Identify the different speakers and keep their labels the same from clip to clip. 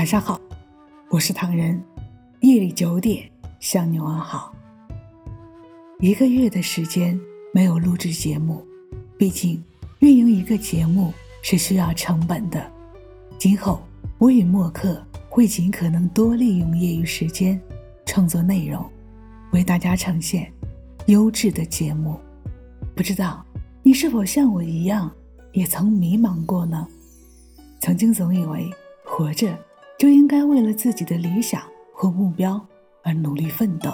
Speaker 1: 晚上好，我是唐人。夜里九点向你问好。一个月的时间没有录制节目，毕竟运营一个节目是需要成本的。今后我与默克会尽可能多利用业余时间创作内容，为大家呈现优质的节目。不知道你是否像我一样，也曾迷茫过呢？曾经总以为活着就应该为了自己的理想或目标而努力奋斗，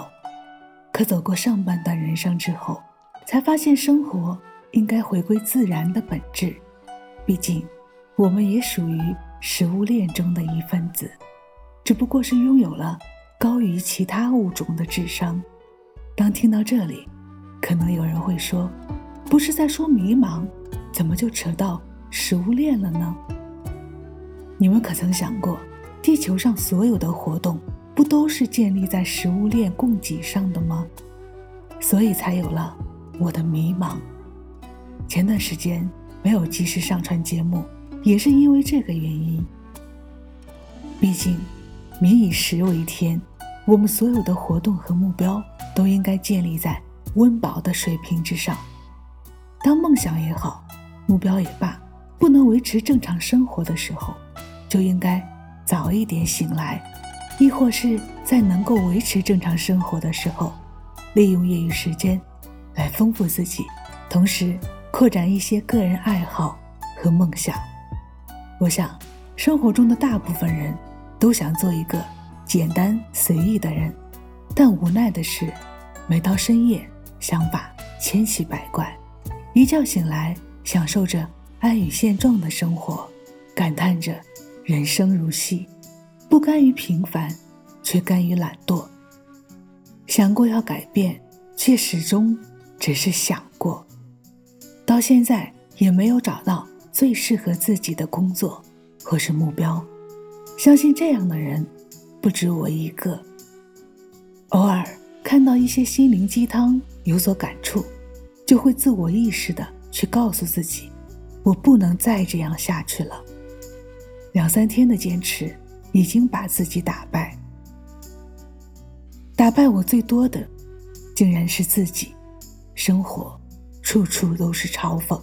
Speaker 1: 可走过上半段人生之后，才发现生活应该回归自然的本质。毕竟，我们也属于食物链中的一份子，只不过是拥有了高于其他物种的智商。当听到这里，可能有人会说：“不是在说迷茫，怎么就扯到食物链了呢？”你们可曾想过，地球上所有的活动不都是建立在食物链供给上的吗？所以才有了我的迷茫。前段时间没有及时上传节目，也是因为这个原因。毕竟，民以食为天，我们所有的活动和目标都应该建立在温饱的水平之上。当梦想也好，目标也罢，不能维持正常生活的时候。就应该早一点醒来，亦或是在能够维持正常生活的时候，利用业余时间来丰富自己，同时扩展一些个人爱好和梦想。我想，生活中的大部分人都想做一个简单随意的人，但无奈的是，每到深夜，想法千奇百怪，一觉醒来，享受着安于现状的生活，感叹着。人生如戏，不甘于平凡，却甘于懒惰。想过要改变，却始终只是想过。到现在也没有找到最适合自己的工作或是目标。相信这样的人不止我一个。偶尔看到一些心灵鸡汤，有所感触，就会自我意识的去告诉自己：我不能再这样下去了。两三天的坚持，已经把自己打败。打败我最多的，竟然是自己。生活处处都是嘲讽。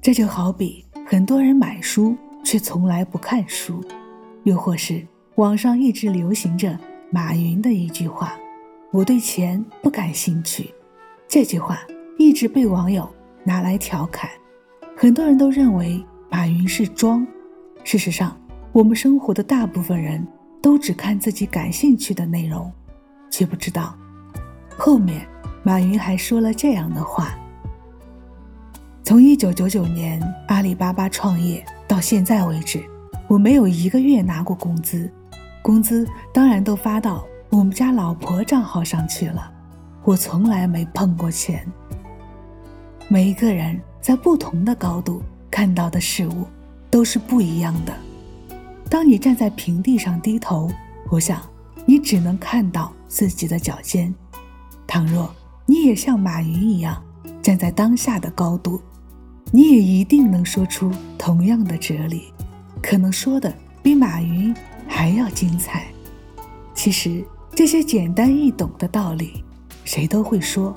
Speaker 1: 这就好比很多人买书却从来不看书，又或是网上一直流行着马云的一句话：“我对钱不感兴趣。”这句话一直被网友拿来调侃，很多人都认为。马云是装，事实上，我们生活的大部分人都只看自己感兴趣的内容，却不知道后面马云还说了这样的话：从一九九九年阿里巴巴创业到现在为止，我没有一个月拿过工资，工资当然都发到我们家老婆账号上去了，我从来没碰过钱。每一个人在不同的高度。看到的事物都是不一样的。当你站在平地上低头，我想你只能看到自己的脚尖。倘若你也像马云一样站在当下的高度，你也一定能说出同样的哲理，可能说的比马云还要精彩。其实这些简单易懂的道理，谁都会说，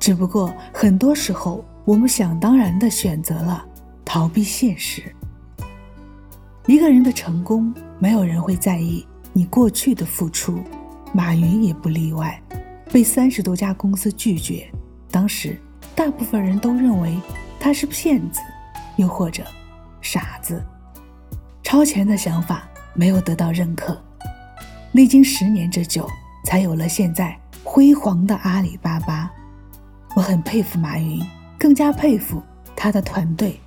Speaker 1: 只不过很多时候我们想当然的选择了。逃避现实。一个人的成功，没有人会在意你过去的付出，马云也不例外，被三十多家公司拒绝。当时，大部分人都认为他是骗子，又或者傻子。超前的想法没有得到认可，历经十年之久，才有了现在辉煌的阿里巴巴。我很佩服马云，更加佩服他的团队。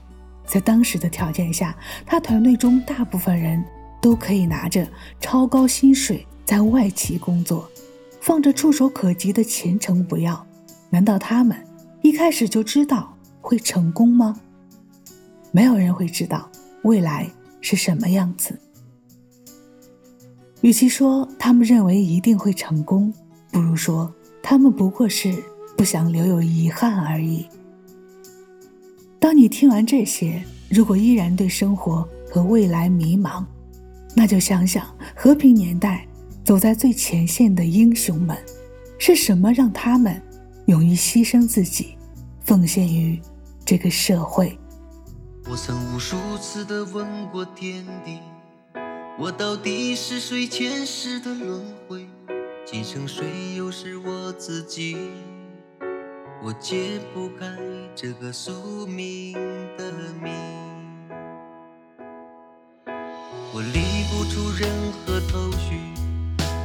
Speaker 1: 在当时的条件下，他团队中大部分人都可以拿着超高薪水在外企工作，放着触手可及的前程不要，难道他们一开始就知道会成功吗？没有人会知道未来是什么样子。与其说他们认为一定会成功，不如说他们不过是不想留有遗憾而已。当你听完这些，如果依然对生活和未来迷茫，那就想想和平年代走在最前线的英雄们，是什么让他们勇于牺牲自己，奉献于这个社会？
Speaker 2: 我曾无数次的问过天地，我到底是谁前世的轮回？今生谁又是我自己？我解不开这个宿命的谜，我理不出任何头绪，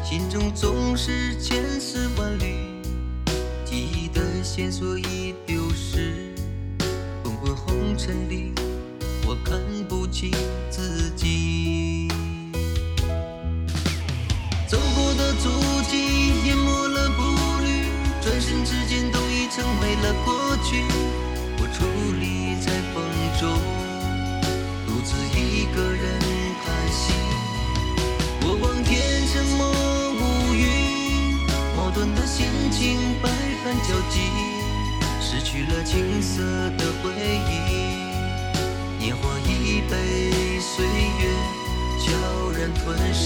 Speaker 2: 心中总是千丝万缕，记忆的线索已丢失，滚滚红尘里，我看不清自己。了过去。我矗立在风中，独自一个人叹息。我望天沉默无语，矛盾的心情百般交集，失去了青涩的回忆。年华已被岁月悄然吞噬。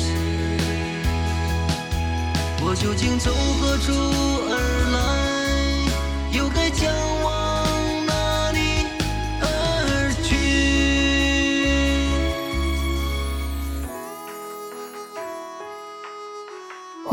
Speaker 2: 我究竟从何处而来，